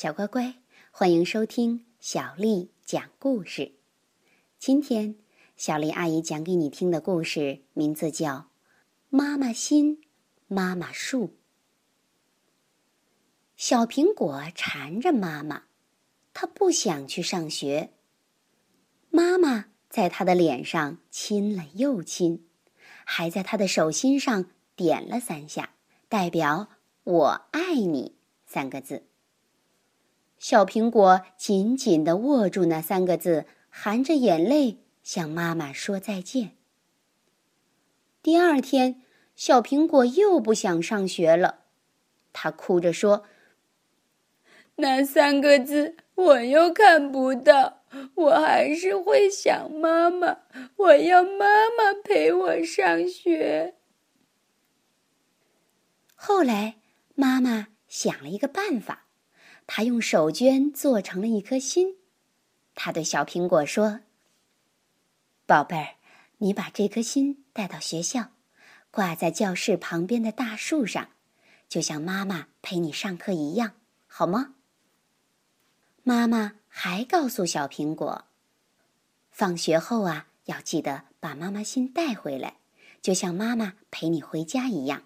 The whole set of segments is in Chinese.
小乖乖，欢迎收听小丽讲故事。今天，小丽阿姨讲给你听的故事名字叫《妈妈心，妈妈树》。小苹果缠着妈妈，它不想去上学。妈妈在它的脸上亲了又亲，还在它的手心上点了三下，代表“我爱你”三个字。小苹果紧紧地握住那三个字，含着眼泪向妈妈说再见。第二天，小苹果又不想上学了，他哭着说：“那三个字我又看不到，我还是会想妈妈，我要妈妈陪我上学。”后来，妈妈想了一个办法。他用手绢做成了一颗心，他对小苹果说：“宝贝儿，你把这颗心带到学校，挂在教室旁边的大树上，就像妈妈陪你上课一样，好吗？”妈妈还告诉小苹果：“放学后啊，要记得把妈妈心带回来，就像妈妈陪你回家一样。”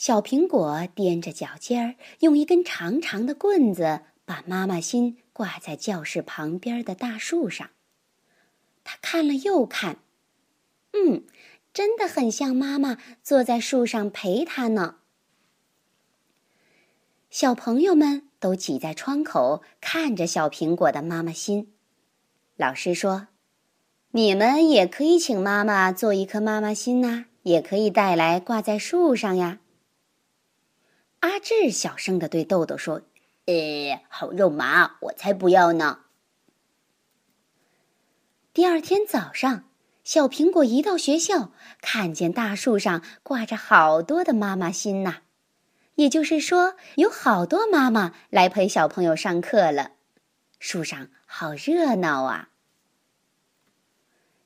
小苹果踮着脚尖儿，用一根长长的棍子把妈妈心挂在教室旁边的大树上。他看了又看，嗯，真的很像妈妈坐在树上陪他呢。小朋友们都挤在窗口看着小苹果的妈妈心。老师说：“你们也可以请妈妈做一颗妈妈心呐，也可以带来挂在树上呀。”阿志小声的对豆豆说：“呃，好肉麻，我才不要呢。”第二天早上，小苹果一到学校，看见大树上挂着好多的妈妈心呐，也就是说，有好多妈妈来陪小朋友上课了。树上好热闹啊！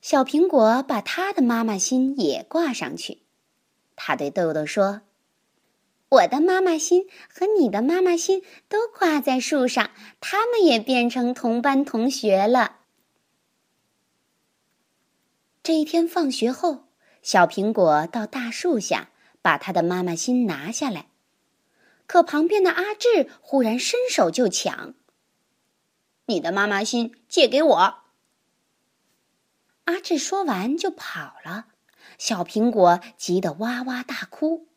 小苹果把他的妈妈心也挂上去，他对豆豆说。我的妈妈心和你的妈妈心都挂在树上，他们也变成同班同学了。这一天放学后，小苹果到大树下把他的妈妈心拿下来，可旁边的阿志忽然伸手就抢：“你的妈妈心借给我！”阿志说完就跑了，小苹果急得哇哇大哭。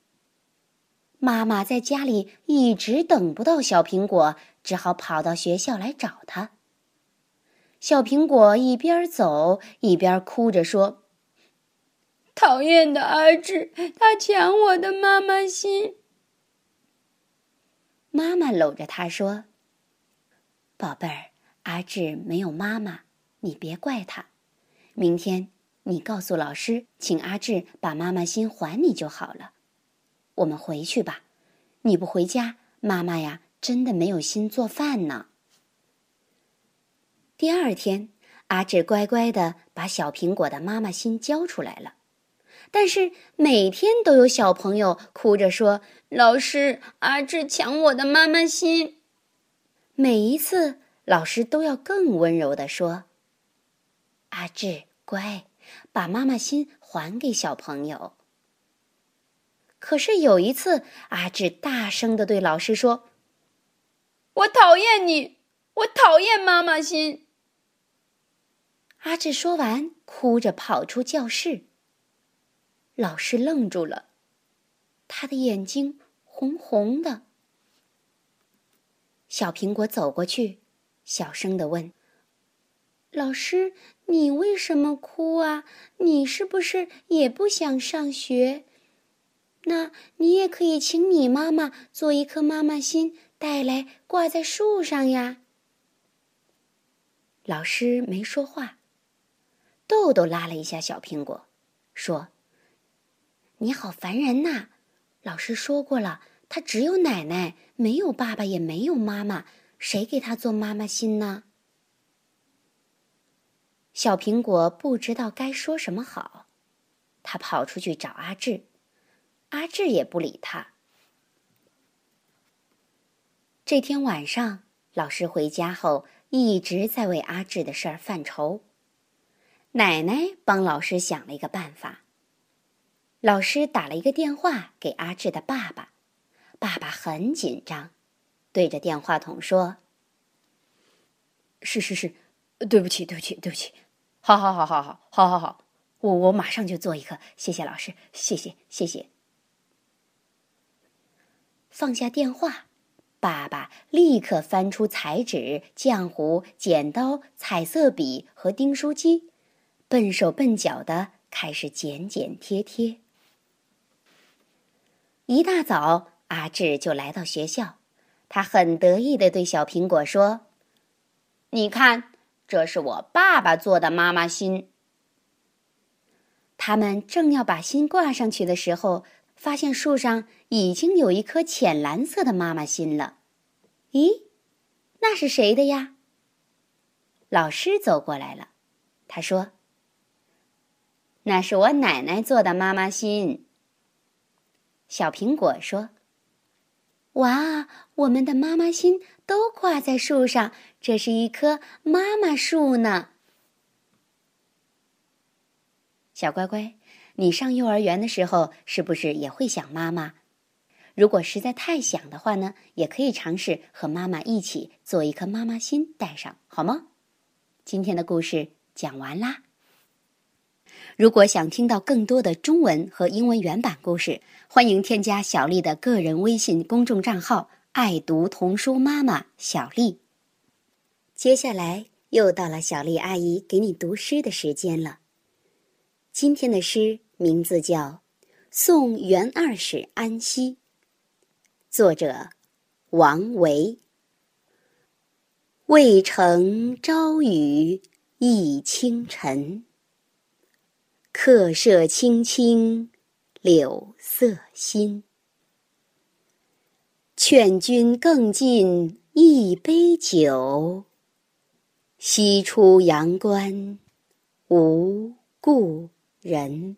妈妈在家里一直等不到小苹果，只好跑到学校来找他。小苹果一边走一边哭着说：“讨厌的阿志，他抢我的妈妈心。”妈妈搂着他说：“宝贝儿，阿志没有妈妈，你别怪他。明天你告诉老师，请阿志把妈妈心还你就好了。”我们回去吧，你不回家，妈妈呀，真的没有心做饭呢。第二天，阿志乖乖的把小苹果的妈妈心交出来了，但是每天都有小朋友哭着说：“老师，阿志抢我的妈妈心。”每一次，老师都要更温柔的说：“阿志，乖，把妈妈心还给小朋友。”可是有一次，阿志大声的对老师说：“我讨厌你，我讨厌妈妈心。”阿志说完，哭着跑出教室。老师愣住了，他的眼睛红红的。小苹果走过去，小声的问：“老师，你为什么哭啊？你是不是也不想上学？”那你也可以请你妈妈做一颗妈妈心带来挂在树上呀。老师没说话，豆豆拉了一下小苹果，说：“你好烦人呐！老师说过了，他只有奶奶，没有爸爸，也没有妈妈，谁给他做妈妈心呢？”小苹果不知道该说什么好，他跑出去找阿志。阿志也不理他。这天晚上，老师回家后一直在为阿志的事儿犯愁。奶奶帮老师想了一个办法。老师打了一个电话给阿志的爸爸，爸爸很紧张，对着电话筒说：“是是是，对不起对不起对不起，好好好好好好好好，我我马上就做一个，谢谢老师，谢谢谢谢。”放下电话。爸爸立刻翻出彩纸、浆糊、剪刀、彩色笔和订书机，笨手笨脚的开始剪剪贴贴。一大早，阿志就来到学校，他很得意的对小苹果说：“你看，这是我爸爸做的妈妈心。”他们正要把心挂上去的时候。发现树上已经有一颗浅蓝色的妈妈心了，咦，那是谁的呀？老师走过来了，他说：“那是我奶奶做的妈妈心。”小苹果说：“哇，我们的妈妈心都挂在树上，这是一棵妈妈树呢。”小乖乖。你上幼儿园的时候，是不是也会想妈妈？如果实在太想的话呢，也可以尝试和妈妈一起做一颗妈妈心带上，好吗？今天的故事讲完啦。如果想听到更多的中文和英文原版故事，欢迎添加小丽的个人微信公众账号“爱读童书妈妈小丽”。接下来又到了小丽阿姨给你读诗的时间了。今天的诗。名字叫《送元二使安西》，作者王维。渭城朝雨浥轻尘，客舍青青柳色新。劝君更尽一杯酒，西出阳关无故人。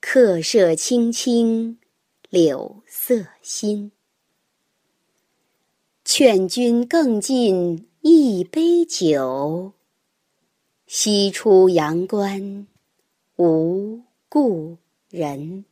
客舍青青柳色新，劝君更尽一杯酒，西出阳关无故人。